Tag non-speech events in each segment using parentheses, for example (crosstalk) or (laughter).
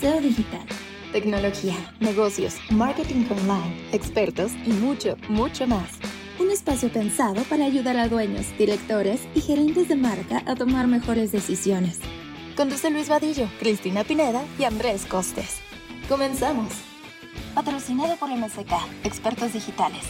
SEO Digital. Tecnología, negocios, marketing online, expertos y mucho, mucho más. Un espacio pensado para ayudar a dueños, directores y gerentes de marca a tomar mejores decisiones. Conduce Luis Vadillo, Cristina Pineda y Andrés Costes. Comenzamos. Patrocinado por MSK, expertos digitales.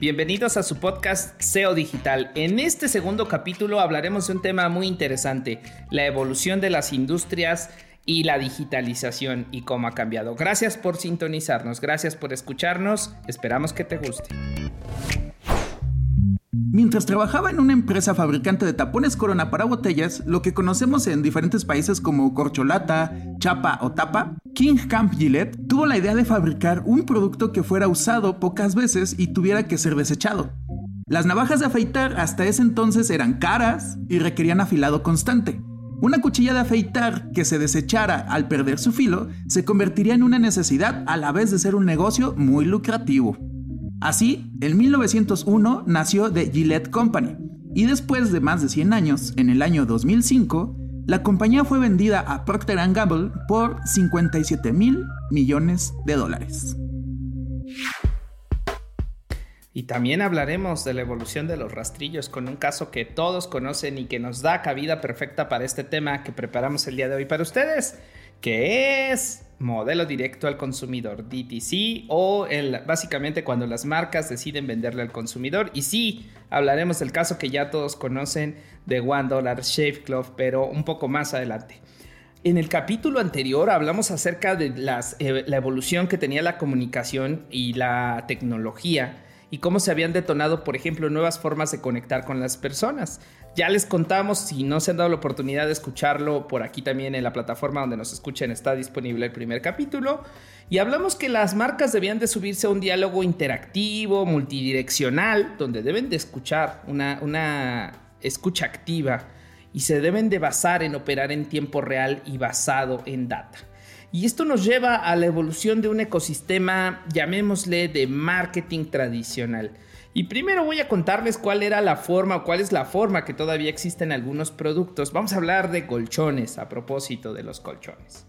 Bienvenidos a su podcast SEO Digital. En este segundo capítulo hablaremos de un tema muy interesante, la evolución de las industrias y la digitalización y cómo ha cambiado. Gracias por sintonizarnos, gracias por escucharnos, esperamos que te guste. Mientras trabajaba en una empresa fabricante de tapones Corona para botellas, lo que conocemos en diferentes países como corcholata, chapa o tapa, King Camp Gillette tuvo la idea de fabricar un producto que fuera usado pocas veces y tuviera que ser desechado. Las navajas de afeitar hasta ese entonces eran caras y requerían afilado constante. Una cuchilla de afeitar que se desechara al perder su filo se convertiría en una necesidad a la vez de ser un negocio muy lucrativo. Así, en 1901 nació The Gillette Company, y después de más de 100 años, en el año 2005, la compañía fue vendida a Procter Gamble por 57 mil millones de dólares. Y también hablaremos de la evolución de los rastrillos con un caso que todos conocen y que nos da cabida perfecta para este tema que preparamos el día de hoy para ustedes, que es modelo directo al consumidor, DTC, o el, básicamente cuando las marcas deciden venderle al consumidor. Y sí, hablaremos del caso que ya todos conocen de One Dollar Shave Club, pero un poco más adelante. En el capítulo anterior hablamos acerca de las, eh, la evolución que tenía la comunicación y la tecnología y cómo se habían detonado, por ejemplo, nuevas formas de conectar con las personas. Ya les contamos, si no se han dado la oportunidad de escucharlo, por aquí también en la plataforma donde nos escuchen está disponible el primer capítulo. Y hablamos que las marcas debían de subirse a un diálogo interactivo, multidireccional, donde deben de escuchar una, una escucha activa y se deben de basar en operar en tiempo real y basado en data. Y esto nos lleva a la evolución de un ecosistema, llamémosle, de marketing tradicional. Y primero voy a contarles cuál era la forma o cuál es la forma que todavía existe en algunos productos. Vamos a hablar de colchones a propósito de los colchones.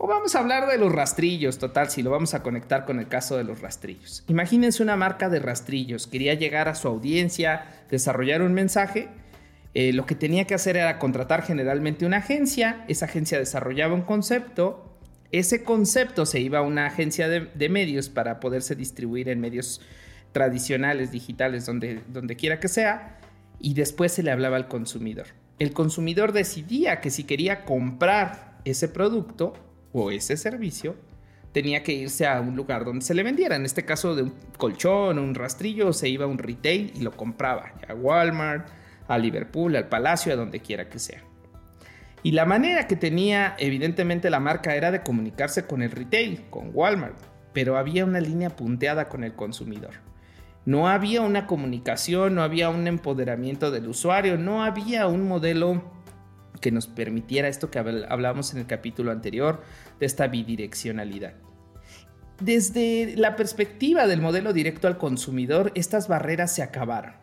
O vamos a hablar de los rastrillos, total, si lo vamos a conectar con el caso de los rastrillos. Imagínense una marca de rastrillos, quería llegar a su audiencia, desarrollar un mensaje. Eh, lo que tenía que hacer era contratar generalmente una agencia, esa agencia desarrollaba un concepto, ese concepto se iba a una agencia de, medios para poderse distribuir en medios tradicionales, digitales, donde, quiera que sea, y después se le hablaba al consumidor. El consumidor decidía que si quería comprar ese producto o ese servicio, tenía que irse a un lugar donde se le vendiera. En este caso de un colchón, un rastrillo, se iba a un retail y lo compraba. A Walmart, a Liverpool, al Palacio, a donde quiera que sea. Y la manera que tenía evidentemente la marca era de comunicarse con el retail, con Walmart, pero había una línea punteada con el consumidor. No había una comunicación, no había un empoderamiento del usuario, no había un modelo que nos permitiera esto que hablábamos en el capítulo anterior, de esta bidireccionalidad. Desde la perspectiva del modelo directo al consumidor, estas barreras se acabaron.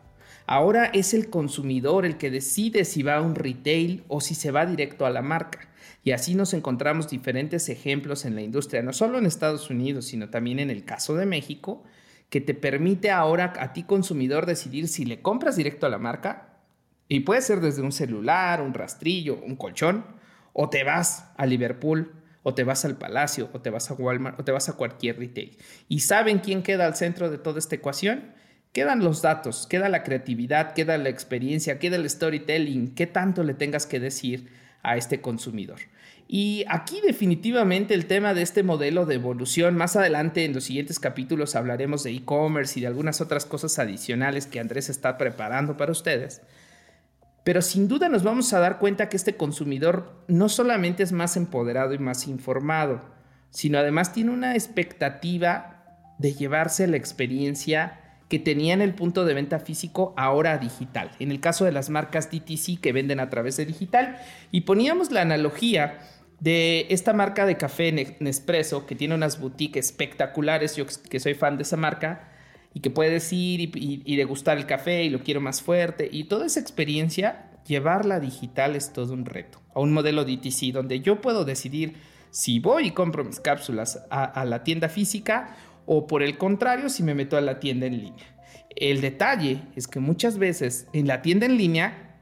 Ahora es el consumidor el que decide si va a un retail o si se va directo a la marca. Y así nos encontramos diferentes ejemplos en la industria, no solo en Estados Unidos, sino también en el caso de México, que te permite ahora a ti consumidor decidir si le compras directo a la marca, y puede ser desde un celular, un rastrillo, un colchón, o te vas a Liverpool, o te vas al Palacio, o te vas a Walmart, o te vas a cualquier retail. ¿Y saben quién queda al centro de toda esta ecuación? Quedan los datos, queda la creatividad, queda la experiencia, queda el storytelling, qué tanto le tengas que decir a este consumidor. Y aquí definitivamente el tema de este modelo de evolución, más adelante en los siguientes capítulos hablaremos de e-commerce y de algunas otras cosas adicionales que Andrés está preparando para ustedes. Pero sin duda nos vamos a dar cuenta que este consumidor no solamente es más empoderado y más informado, sino además tiene una expectativa de llevarse la experiencia que tenían el punto de venta físico ahora digital. En el caso de las marcas DTC que venden a través de digital. Y poníamos la analogía de esta marca de café Nespresso que tiene unas boutiques espectaculares, yo que soy fan de esa marca, y que puedes ir y, y, degustar el café y lo quiero más fuerte. Y toda esa experiencia llevarla digital es todo un reto. A un modelo DTC donde yo puedo decidir si voy y compro mis cápsulas a, la tienda física o por el contrario si me meto a la tienda en línea. El detalle es que muchas veces en la tienda en línea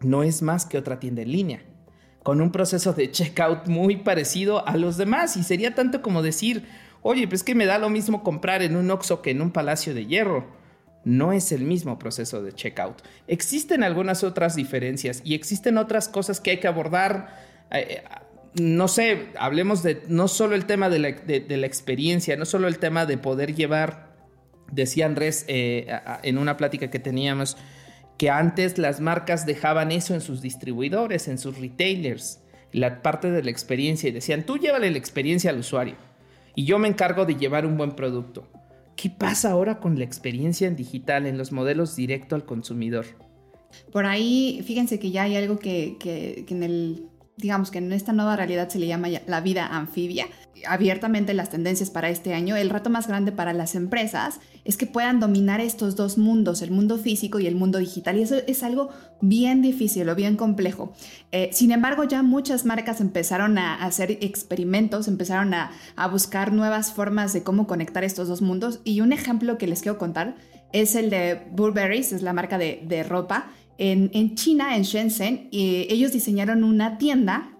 no es más que otra tienda en línea, con un proceso de checkout muy parecido a los demás y sería tanto como decir, oye, pues que me da lo mismo comprar en un Oxxo que en un Palacio de Hierro. No es el mismo proceso de checkout. Existen algunas otras diferencias y existen otras cosas que hay que abordar. Eh, no sé, hablemos de no solo el tema de la, experiencia, no solo el tema de poder llevar, decía Andrés eh, en una plática que teníamos, que antes las marcas dejaban eso en sus distribuidores, en sus retailers, la parte de la experiencia y decían, tú llévale la experiencia al usuario y yo me encargo de llevar un buen producto. ¿Qué pasa ahora con la experiencia en digital, en los modelos directo al consumidor? Por ahí, fíjense que ya hay algo que, que en el digamos que en esta nueva realidad se le llama la vida anfibia. Abiertamente las tendencias para este año, el reto más grande para las empresas es que puedan dominar estos dos mundos, el mundo físico y el mundo digital. Y eso es algo bien difícil o bien complejo. Eh, sin embargo, ya muchas marcas empezaron a hacer experimentos, empezaron a, buscar nuevas formas de cómo conectar estos dos mundos. Y un ejemplo que les quiero contar es el de Burberry, es la marca de, de ropa en, China, en Shenzhen, y ellos diseñaron una tienda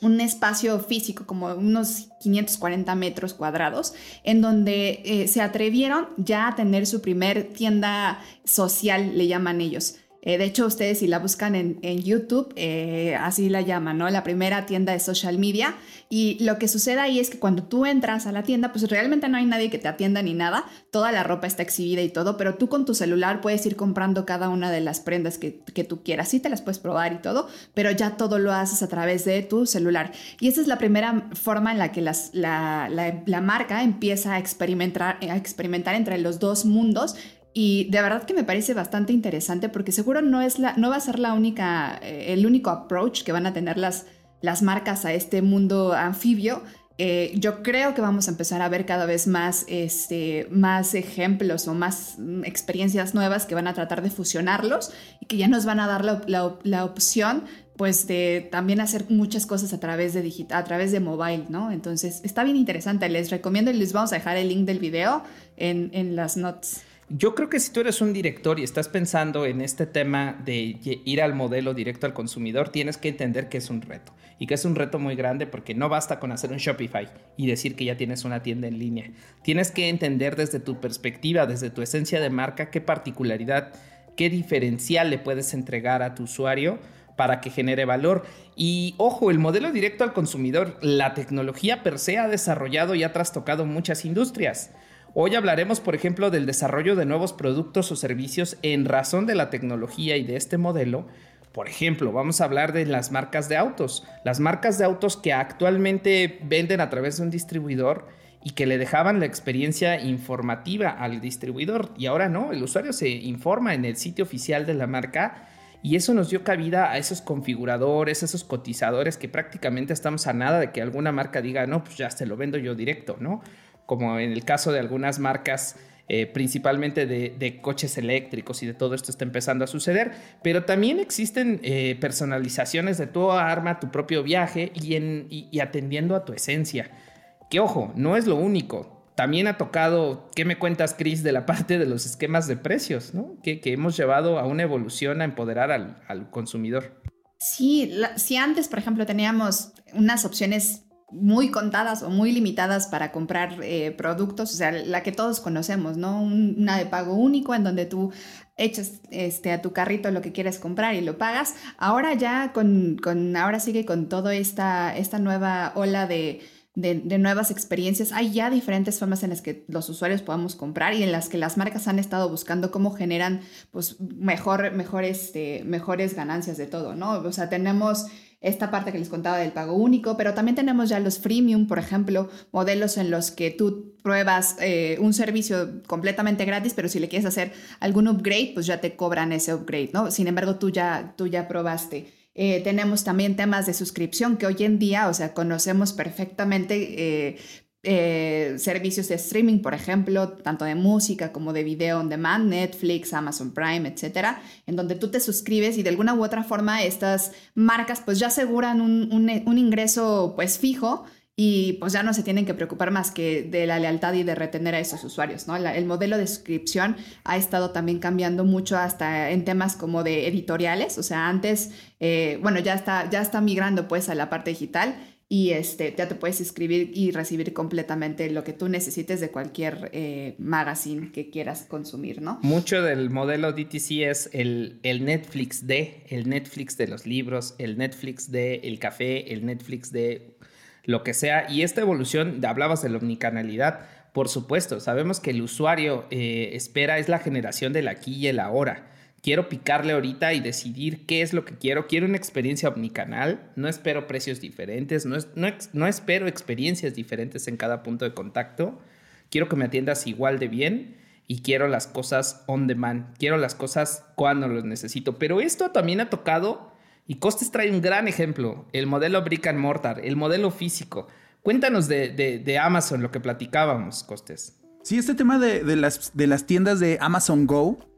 un espacio físico, como unos 540 metros cuadrados, en donde eh, se atrevieron ya a tener su primer tienda social, le llaman ellos. Eh, de hecho, ustedes si la buscan en, YouTube, eh, así la llaman, ¿no? La primera tienda de social media. Y lo que sucede ahí es que cuando tú entras a la tienda, pues realmente no hay nadie que te atienda ni nada. Toda la ropa está exhibida y todo, pero tú con tu celular puedes ir comprando cada una de las prendas que, tú quieras. Sí te las puedes probar y todo, pero ya todo lo haces a través de tu celular. Y esa es la primera forma en la que la, la, marca empieza a experimentar, a experimentar entre los dos mundos y de verdad que me parece bastante interesante porque seguro no, es la, no va a ser la única, eh, el único approach que van a tener las, las marcas a este mundo anfibio. Eh, yo creo que vamos a empezar a ver cada vez más, este, más ejemplos o más mm, experiencias nuevas que van a tratar de fusionarlos y que ya nos van a dar la, la, opción pues de también hacer muchas cosas a través de digital, a través de mobile, ¿no? Entonces está bien interesante, les recomiendo y les vamos a dejar el link del video en, en las notes. Yo creo que si tú eres un director y estás pensando en este tema de ir al modelo directo al consumidor, tienes que entender que es un reto y que es un reto muy grande porque no basta con hacer un Shopify y decir que ya tienes una tienda en línea. Tienes que entender desde tu perspectiva, desde tu esencia de marca, qué particularidad, qué diferencial le puedes entregar a tu usuario para que genere valor. Y ojo, el modelo directo al consumidor, la tecnología per se ha desarrollado y ha trastocado muchas industrias. Hoy hablaremos, por ejemplo, del desarrollo de nuevos productos o servicios en razón de la tecnología y de este modelo. Por ejemplo, vamos a hablar de las marcas de autos. Las marcas de autos que actualmente venden a través de un distribuidor y que le dejaban la experiencia informativa al distribuidor. Y ahora no, el usuario se informa en el sitio oficial de la marca y eso nos dio cabida a esos configuradores, esos cotizadores que prácticamente estamos a nada de que alguna marca diga, no, pues ya se lo vendo yo directo, ¿no? Como en el caso de algunas marcas, eh, principalmente de, coches eléctricos y de todo esto está empezando a suceder, pero también existen eh, personalizaciones de tu arma, tu propio viaje y, en, y, atendiendo a tu esencia. Que ojo, no es lo único. También ha tocado, ¿qué me cuentas, Chris, de la (laughs) parte de los esquemas de precios, ¿no? que, hemos llevado a una evolución a empoderar al, consumidor? Sí, si antes, por ejemplo, teníamos unas opciones muy contadas o muy limitadas para comprar eh, productos, o sea, la que todos conocemos, ¿no? una de pago único en donde tú echas este, a tu carrito lo que quieres comprar y lo pagas. Ahora ya con, con ahora sigue con toda esta, esta nueva ola de, de, nuevas experiencias. Hay ya diferentes formas en las que los usuarios podamos comprar y en las que las marcas han estado buscando cómo generan pues, mejor este, mejores ganancias de todo, ¿no? O sea, tenemos esta parte que les contaba del pago único, pero también tenemos ya los freemium, por ejemplo, modelos en los que tú pruebas eh, un servicio completamente gratis, pero si le quieres hacer algún upgrade, pues ya te cobran ese upgrade, ¿no? Sin embargo, tú ya, tú ya probaste. Eh, tenemos también temas de suscripción que hoy en día, o sea, conocemos perfectamente. Eh, eh, servicios de streaming, por ejemplo, tanto de música como de video on demand, Netflix, Amazon Prime, etcétera, en donde tú te suscribes y de alguna u otra forma estas marcas pues ya aseguran un, un, ingreso pues fijo y pues ya no se tienen que preocupar más que de la lealtad y de retener a esos usuarios, ¿no? el modelo de suscripción ha estado también cambiando mucho hasta en temas como de editoriales, o sea, antes, eh, bueno, ya está, ya está migrando pues a la parte digital y este, ya te puedes inscribir y recibir completamente lo que tú necesites de cualquier eh, magazine que quieras consumir, ¿no? Mucho del modelo DTC es el, el, Netflix de, el Netflix de los libros, el Netflix de el café, el Netflix de lo que sea. Y esta evolución, hablabas de la omnicanalidad, por supuesto, sabemos que el usuario eh, espera es la generación del aquí y el ahora quiero picarle ahorita y decidir qué es lo que quiero. Quiero una experiencia omnicanal, no espero precios diferentes, no, no, espero experiencias diferentes en cada punto de contacto. Quiero que me atiendas igual de bien y quiero las cosas on demand, quiero las cosas cuando los necesito. Pero esto también ha tocado, y Costes trae un gran ejemplo, el modelo brick and mortar, el modelo físico. Cuéntanos de, Amazon, lo que platicábamos, Costes. Sí, este tema de, las, de las tiendas de Amazon Go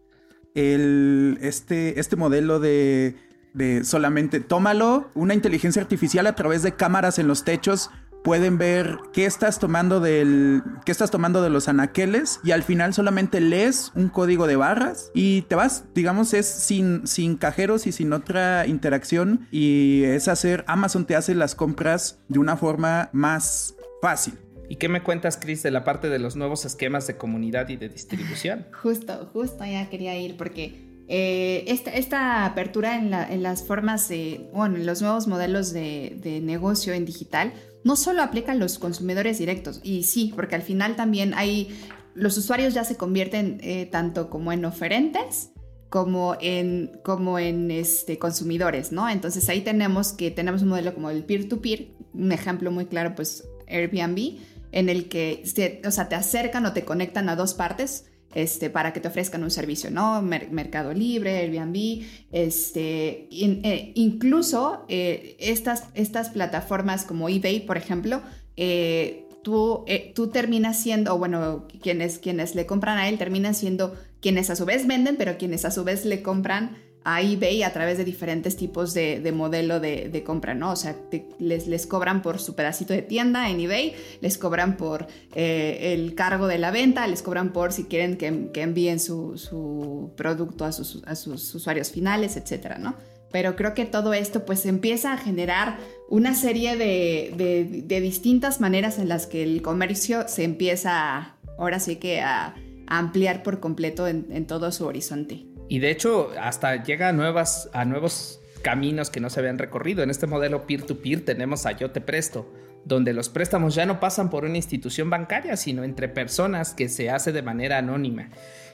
el, este, este modelo de, de solamente tómalo, una inteligencia artificial a través de cámaras en los techos. Pueden ver qué estás tomando del qué estás tomando de los anaqueles y al final solamente lees un código de barras y te vas, digamos es sin sin cajeros y sin otra interacción y es hacer Amazon te hace las compras de una forma más fácil. ¿Y qué me cuentas, Chris, de la parte de los nuevos esquemas de comunidad y de distribución? (laughs) Justo, justo ya quería ir porque eh, esta, apertura en, las formas de, bueno, en los nuevos modelos de, negocio en digital, no solo aplica los consumidores directos, y sí, porque al final también hay, los usuarios ya se convierten eh, tanto como en oferentes, como en, como en este, consumidores, ¿no? Entonces ahí tenemos que tenemos un modelo como el peer-to-peer, -peer, un ejemplo muy claro, pues Airbnb, en el que o sea, te acercan o te conectan a dos partes este, para que te ofrezcan un servicio, ¿no? Mercado Libre, Airbnb, este, eh, incluso eh, estas, estas plataformas como eBay, por ejemplo, eh, tú, tú terminas siendo, o bueno, quienes, quienes le compran a él terminan siendo quienes a su vez venden, pero quienes a su vez le compran a eBay a través de diferentes tipos de, modelo de, compra, ¿no? O sea, les, cobran por su pedacito de tienda en eBay, les cobran por eh, el cargo de la venta, les cobran por si quieren que, envíen su, producto a sus, a sus, usuarios finales, etcétera, ¿no? Pero creo que todo esto pues empieza a generar una serie de, distintas maneras en las que el comercio se empieza ahora sí que a, ampliar por completo en todo su horizonte. Y de hecho, hasta llega a, nuevas, a nuevos caminos que no se habían recorrido. En este modelo peer-to-peer tenemos a Yo Te Presto, donde los préstamos ya no pasan por una institución bancaria, sino entre personas que se hace de manera anónima.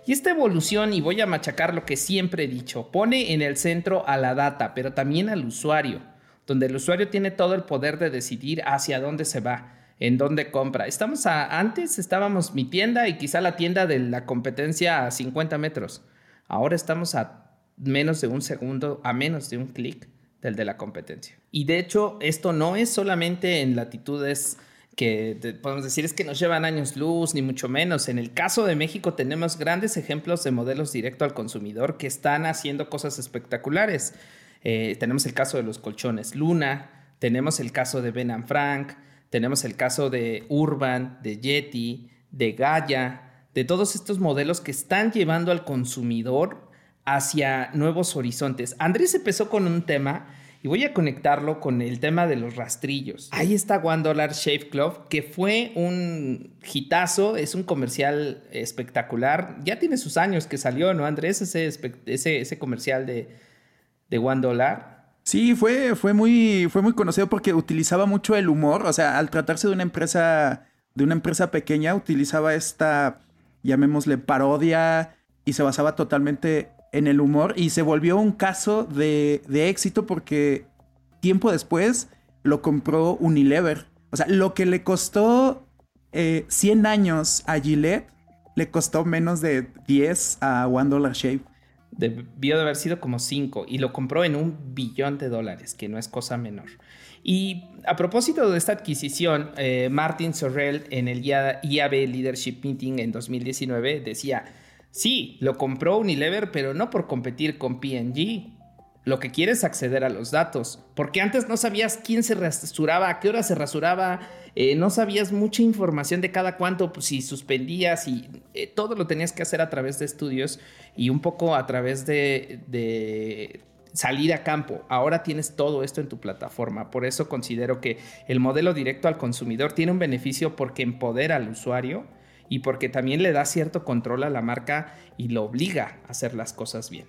Y esta evolución, y voy a machacar lo que siempre he dicho, pone en el centro a la data, pero también al usuario, donde el usuario tiene todo el poder de decidir hacia dónde se va, en dónde compra. Estamos a, antes estábamos mi tienda y quizá la tienda de la competencia a 50 metros. Ahora estamos a menos de un segundo, a menos de un clic del de la competencia. Y de hecho, esto no es solamente en latitudes que podemos decir es que nos llevan años luz, ni mucho menos. En el caso de México tenemos grandes ejemplos de modelos directo al consumidor que están haciendo cosas espectaculares. Eh, tenemos el caso de los colchones Luna, tenemos el caso de Ben Frank, tenemos el caso de Urban, de Yeti, de Gaia, de todos estos modelos que están llevando al consumidor hacia nuevos horizontes. Andrés empezó con un tema y voy a conectarlo con el tema de los rastrillos. Ahí está One Dollar Shave Club, que fue un hitazo, es un comercial espectacular. Ya tiene sus años que salió, ¿no, Andrés? Ese, ese, comercial de, de One Dollar. Sí, fue, fue, muy, fue muy conocido porque utilizaba mucho el humor. O sea, al tratarse de una empresa, de una empresa pequeña, utilizaba esta llamémosle parodia, y se basaba totalmente en el humor y se volvió un caso de, éxito porque tiempo después lo compró Unilever. O sea, lo que le costó 100 eh, años a Gillette, le costó menos de 10 a One Dollar Shave. Debió de haber sido como 5 y lo compró en un billón de dólares, que no es cosa menor. Y a propósito de esta adquisición, eh, Martin Sorrell en el IAB Leadership Meeting en 2019 decía, sí, lo compró Unilever, pero no por competir con PG. Lo que quiere es acceder a los datos, porque antes no sabías quién se rasuraba, a qué hora se rasuraba, eh, no sabías mucha información de cada cuánto, pues, si suspendías y eh, todo lo tenías que hacer a través de estudios y un poco a través de salir a campo. Ahora tienes todo esto en tu plataforma. Por eso considero que el modelo directo al consumidor tiene un beneficio porque empodera al usuario y porque también le da cierto control a la marca y lo obliga a hacer las cosas bien.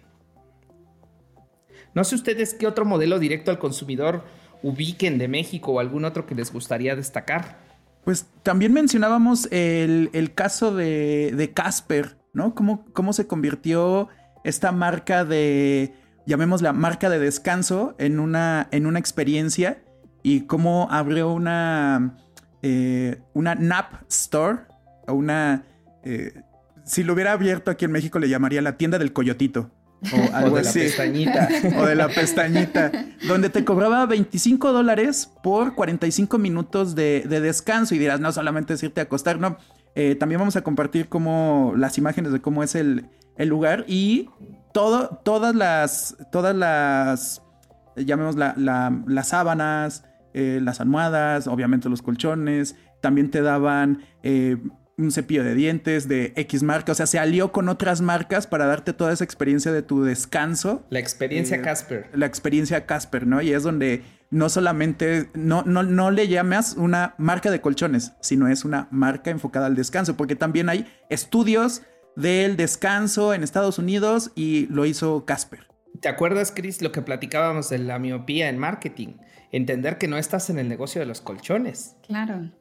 No sé ustedes qué otro modelo directo al consumidor ubiquen de México o algún otro que les gustaría destacar. Pues también mencionábamos el, caso de, Casper, ¿no? Cómo, cómo se convirtió esta marca de llamémosla marca de descanso en una, en una experiencia y cómo abrió una, eh, una Nap Store o una... Eh, si lo hubiera abierto aquí en México le llamaría la tienda del coyotito. O (laughs) algo de la pestañita. (laughs) o de la pestañita. donde te cobraba 25 dólares por 45 minutos de, descanso. Y dirás, no solamente es irte a acostar, no. Eh, también vamos a compartir como las imágenes de cómo es el, el lugar. Y todo, todas las, todas las, llamemos las sábanas, eh, las almohadas, obviamente los colchones, también te daban eh, un cepillo de dientes de X marca, o sea, se alió con otras marcas para darte toda esa experiencia de tu descanso. La experiencia eh, Casper. La experiencia Casper, ¿no? Y es donde no solamente, no, no, no le llamas una marca de colchones, sino es una marca enfocada al descanso, porque también hay estudios del descanso en Estados Unidos y lo hizo Casper. ¿Te acuerdas, Chris, lo que platicábamos de la miopía en marketing? Entender que no estás en el negocio de los colchones. Claro.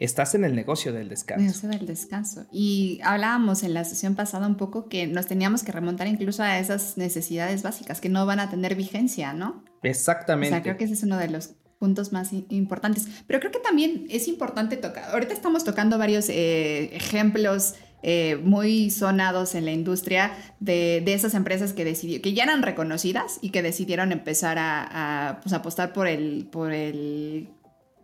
Estás en el negocio del descanso. Negocio del descanso. Y hablábamos en la sesión pasada un poco que nos teníamos que remontar incluso a esas necesidades básicas que no van a tener vigencia, ¿no? Exactamente. O sea, creo que ese es uno de los puntos más importantes. Pero creo que también es importante tocar. Ahorita estamos tocando varios eh, ejemplos eh, muy sonados en la industria de, esas empresas que decidió, que ya eran reconocidas y que decidieron empezar a, pues, apostar por el, por el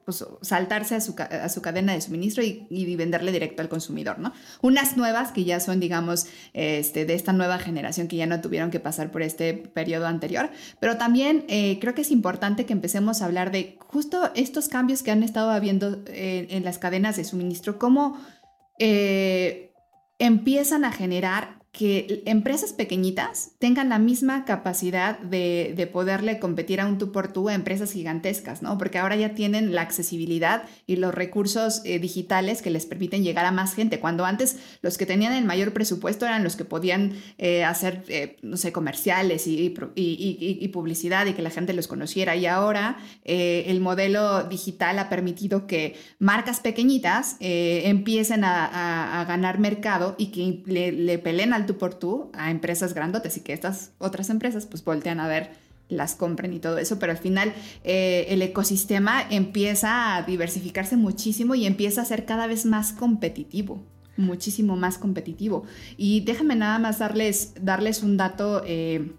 pues, saltarse a su, a su, cadena de suministro y, venderle directo al consumidor, ¿no? Unas nuevas que ya son, digamos, este, de esta nueva generación que ya no tuvieron que pasar por este periodo anterior, pero también eh, creo que es importante que empecemos a hablar de justo estos cambios que han estado habiendo eh, en las cadenas de suministro, cómo empiezan a generar que empresas pequeñitas tengan la misma capacidad de, poderle competir a un tú por tú a empresas gigantescas, ¿no? Porque ahora ya tienen la accesibilidad y los recursos eh, digitales que les permiten llegar a más gente. Cuando antes los que tenían el mayor presupuesto eran los que podían eh, hacer, eh, no sé, comerciales y, publicidad y que la gente los conociera. Y ahora el modelo digital ha permitido que marcas pequeñitas empiecen a, ganar mercado y que le, le peleen al tú por tú a empresas grandotes y que estas otras empresas pues voltean a ver las compren y todo eso, pero al final eh, el ecosistema empieza a diversificarse muchísimo y empieza a ser cada vez más competitivo, muchísimo más competitivo. Y déjame nada más darles, darles un dato eh,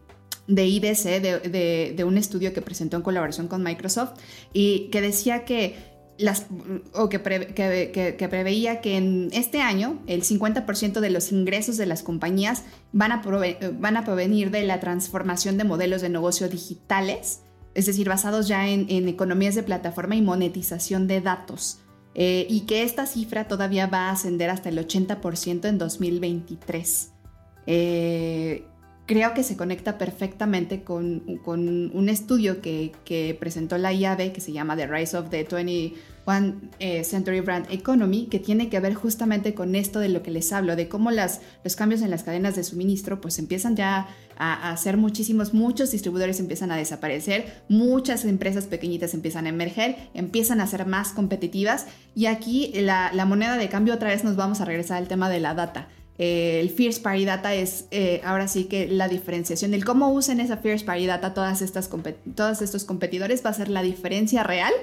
de IDC, de, de, un estudio que presentó en colaboración con Microsoft, y que decía que las, o que, que, preveía que en este año el 50% de los ingresos de las compañías van a, van a provenir de la transformación de modelos de negocio digitales, es decir, basados ya en, economías de plataforma y monetización de datos, eh, y que esta cifra todavía va a ascender hasta el 80% en 2023. Eh, creo que se conecta perfectamente con, un estudio que, presentó la IAB que se llama The Rise of the 21 eh, Century Brand Economy, que tiene que ver justamente con esto de lo que les hablo, de cómo las, los cambios en las cadenas de suministro pues empiezan ya a, hacer muchísimos, muchos distribuidores empiezan a desaparecer, muchas empresas pequeñitas empiezan a emerger, empiezan a ser más competitivas y aquí la moneda de cambio otra vez nos vamos a regresar al tema de la data eh, el First Party Data es eh, ahora sí que la diferenciación. El cómo usen esa First Party Data todas estas todos estos competidores va a ser la diferencia real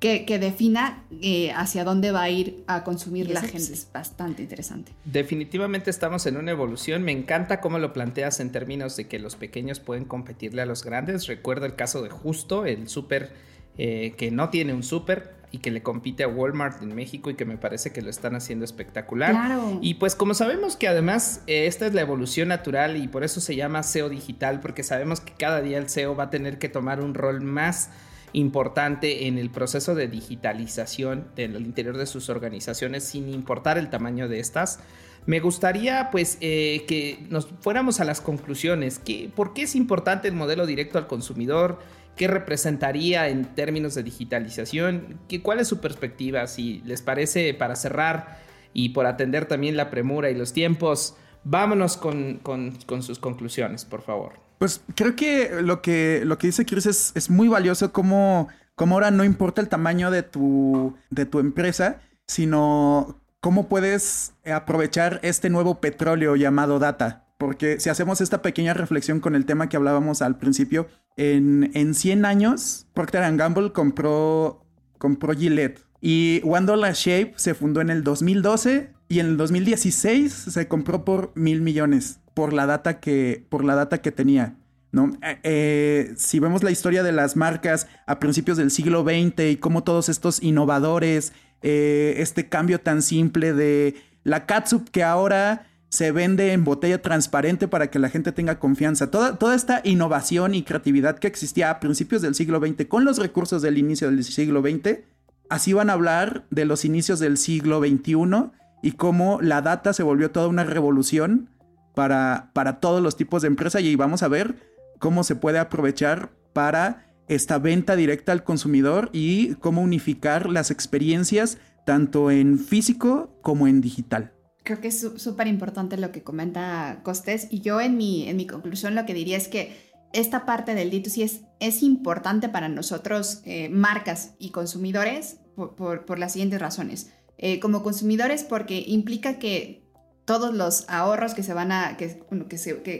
que, defina eh, hacia dónde va a ir a consumir la gente. Es bastante interesante. Definitivamente estamos en una evolución. Me encanta cómo lo planteas en términos de que los pequeños pueden competirle a los grandes. Recuerdo el caso de Justo, el súper eh, que no tiene un súper y que le compite a Walmart en México y que me parece que lo están haciendo espectacular. Y pues como sabemos que además eh, esta es la evolución natural y por eso se llama SEO digital, porque sabemos que cada día el SEO va a tener que tomar un rol más importante en el proceso de digitalización del interior de sus organizaciones sin importar el tamaño de estas. Me gustaría pues eh, que nos fuéramos a las conclusiones. ¿Por qué es importante el modelo directo al consumidor? ¿Qué representaría en términos de digitalización? ¿Qué, ¿Cuál es su perspectiva? Si les parece para cerrar y por atender también la premura y los tiempos, vámonos con, con sus conclusiones, por favor. Pues creo que lo que, lo que dice Chris es, muy valioso como, como ahora no importa el tamaño de tu, de tu empresa, sino cómo puedes aprovechar este nuevo petróleo llamado data. Porque si hacemos esta pequeña reflexión con el tema que hablábamos al principio, en, en 100 años Procter Gamble compró, compró Gillette y One Dollar Shape se fundó en el 2012 y en el 2016 se compró por mil millones por la data que, por la data que tenía. ¿no? Eh, eh, si vemos la historia de las marcas a principios del siglo XX y cómo todos estos innovadores, eh, este cambio tan simple de la catsup que ahora se vende en botella transparente para que la gente tenga confianza. Toda, toda esta innovación y creatividad que existía a principios del siglo XX con los recursos del inicio del siglo XX, así van a hablar de los inicios del siglo XXI y cómo la data se volvió toda una revolución para, para todos los tipos de empresa y vamos a ver cómo se puede aprovechar para esta venta directa al consumidor y cómo unificar las experiencias tanto en físico como en digital. Creo que es súper importante lo que comenta Costes y yo en mi, en mi conclusión lo que diría es que esta parte del D2C es, es importante para nosotros, eh, marcas y consumidores, por, las siguientes razones. Eh, como consumidores porque implica que todos los ahorros que se van a, que,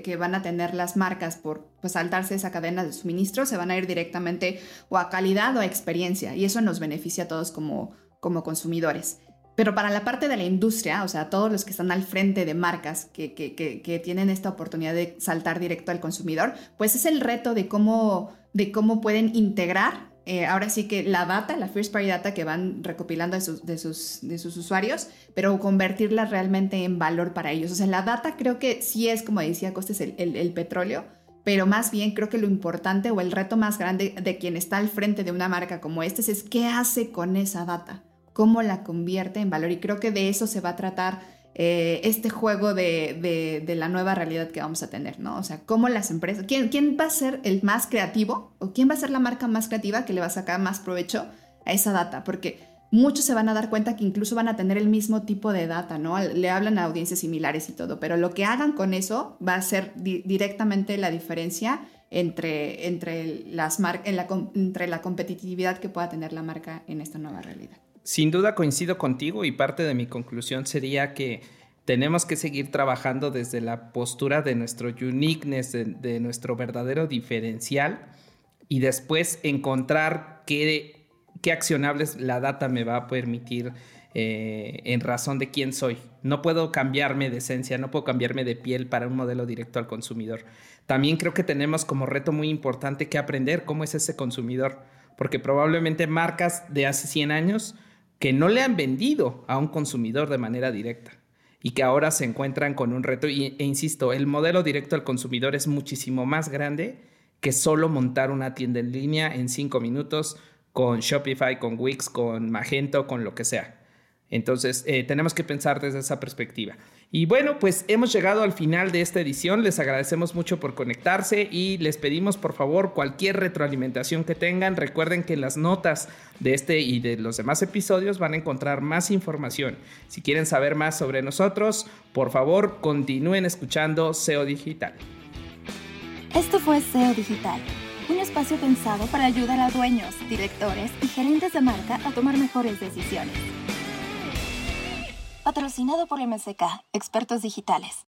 que, van a tener las marcas por pues, saltarse esa cadena de suministro se van a ir directamente o a calidad o a experiencia y eso nos beneficia a todos como, como consumidores. Pero para la parte de la industria, o sea, todos los que están al frente de marcas que, tienen esta oportunidad de saltar directo al consumidor, pues es el reto de cómo, de cómo pueden integrar eh, ahora sí que la data, la first party data que van recopilando de sus usuarios, pero convertirla realmente en valor para ellos. O sea, la data creo que sí es, como decía Costes, el, el, petróleo, pero más bien creo que lo importante o el reto más grande de quien está al frente de una marca como esta es qué hace con esa data, cómo la convierte en valor. Y creo que de eso se va a tratar eh, este juego de, de, la nueva realidad que vamos a tener, ¿no? O sea, cómo las empresas, ¿quién, ¿quién va a ser el más creativo o quién va a ser la marca más creativa que le va a sacar más provecho a esa data? Porque muchos se van a dar cuenta que incluso van a tener el mismo tipo de data, ¿no? Le hablan a audiencias similares y todo, pero lo que hagan con eso va a ser directamente la diferencia entre, entre, las en la, entre la competitividad que pueda tener la marca en esta nueva realidad. Sin duda coincido contigo y parte de mi conclusión sería que tenemos que seguir trabajando desde la postura de nuestro uniqueness, de, nuestro verdadero diferencial y después encontrar qué, qué, accionables la data me va a permitir eh, en razón de quién soy. No puedo cambiarme de esencia, no puedo cambiarme de piel para un modelo directo al consumidor. También creo que tenemos como reto muy importante que aprender cómo es ese consumidor, porque probablemente marcas de hace 100 años que no le han vendido a un consumidor de manera directa y que ahora se encuentran con un reto. e insisto, el modelo directo al consumidor es muchísimo más grande que solo montar una tienda en línea en cinco minutos con Shopify, con Wix, con Magento, con lo que sea. Entonces, eh, tenemos que pensar desde esa perspectiva. Y bueno, pues hemos llegado al final de esta edición. Les agradecemos mucho por conectarse y les pedimos por favor cualquier retroalimentación que tengan. Recuerden que en las notas de este y de los demás episodios van a encontrar más información. Si quieren saber más sobre nosotros, por favor continúen escuchando SEO Digital. Esto fue SEO Digital, un espacio pensado para ayudar a dueños, directores y gerentes de marca a tomar mejores decisiones. Patrocinado por MSK, Expertos Digitales.